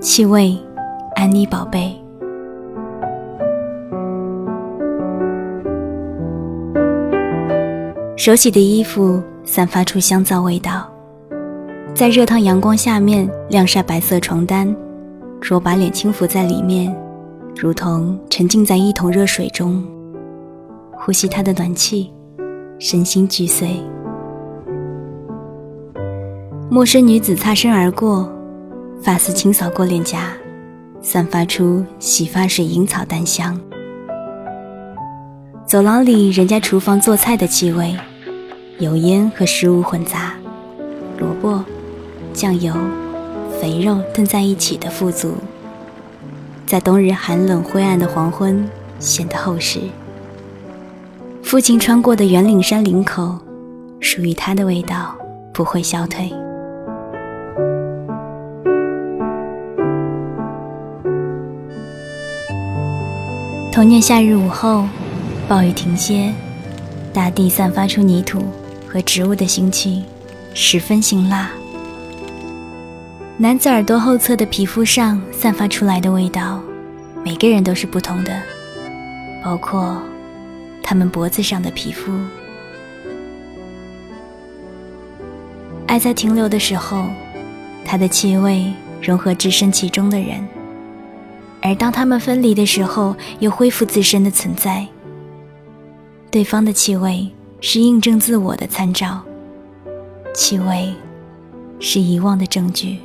气味，安妮宝贝。手洗的衣服散发出香皂味道，在热烫阳光下面晾晒白色床单，若把脸轻伏在里面，如同沉浸在一桶热水中，呼吸它的暖气，身心俱碎。陌生女子擦身而过，发丝轻扫过脸颊，散发出洗发水银草淡香。走廊里人家厨房做菜的气味，油烟和食物混杂，萝卜、酱油、肥肉炖在一起的富足，在冬日寒冷灰暗的黄昏显得厚实。父亲穿过的圆领衫领口，属于他的味道不会消退。同年夏日午后，暴雨停歇，大地散发出泥土和植物的腥气，十分辛辣。男子耳朵后侧的皮肤上散发出来的味道，每个人都是不同的，包括他们脖子上的皮肤。爱在停留的时候，它的气味融合置身其中的人。而当他们分离的时候，又恢复自身的存在。对方的气味是印证自我的参照，气味是遗忘的证据。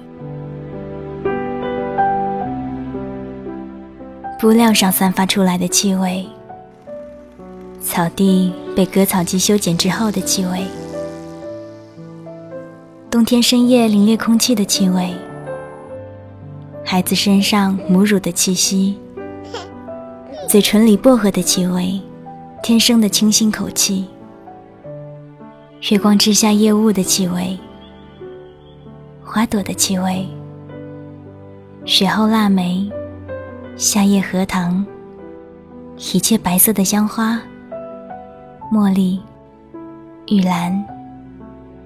布料上散发出来的气味，草地被割草机修剪之后的气味，冬天深夜凛冽空气的气味。孩子身上母乳的气息，嘴唇里薄荷的气味，天生的清新口气，月光之下夜雾的气味，花朵的气味，雪后腊梅，夏夜荷塘，一切白色的香花，茉莉，玉兰，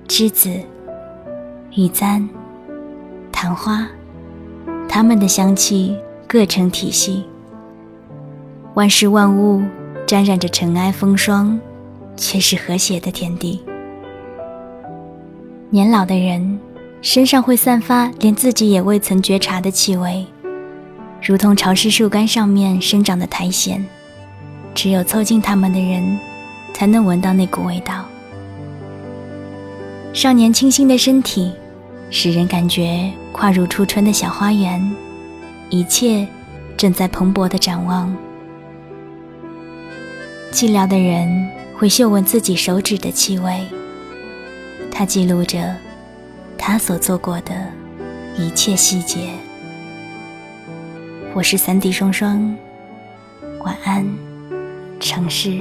栀子，玉簪，昙花。它们的香气各成体系，万事万物沾染着尘埃风霜，却是和谐的天地。年老的人身上会散发连自己也未曾觉察的气味，如同潮湿树干上面生长的苔藓，只有凑近他们的人，才能闻到那股味道。少年清新的身体。使人感觉跨入初春的小花园，一切正在蓬勃的展望。寂寥的人会嗅闻自己手指的气味，它记录着他所做过的一切细节。我是三弟双双，晚安，城市。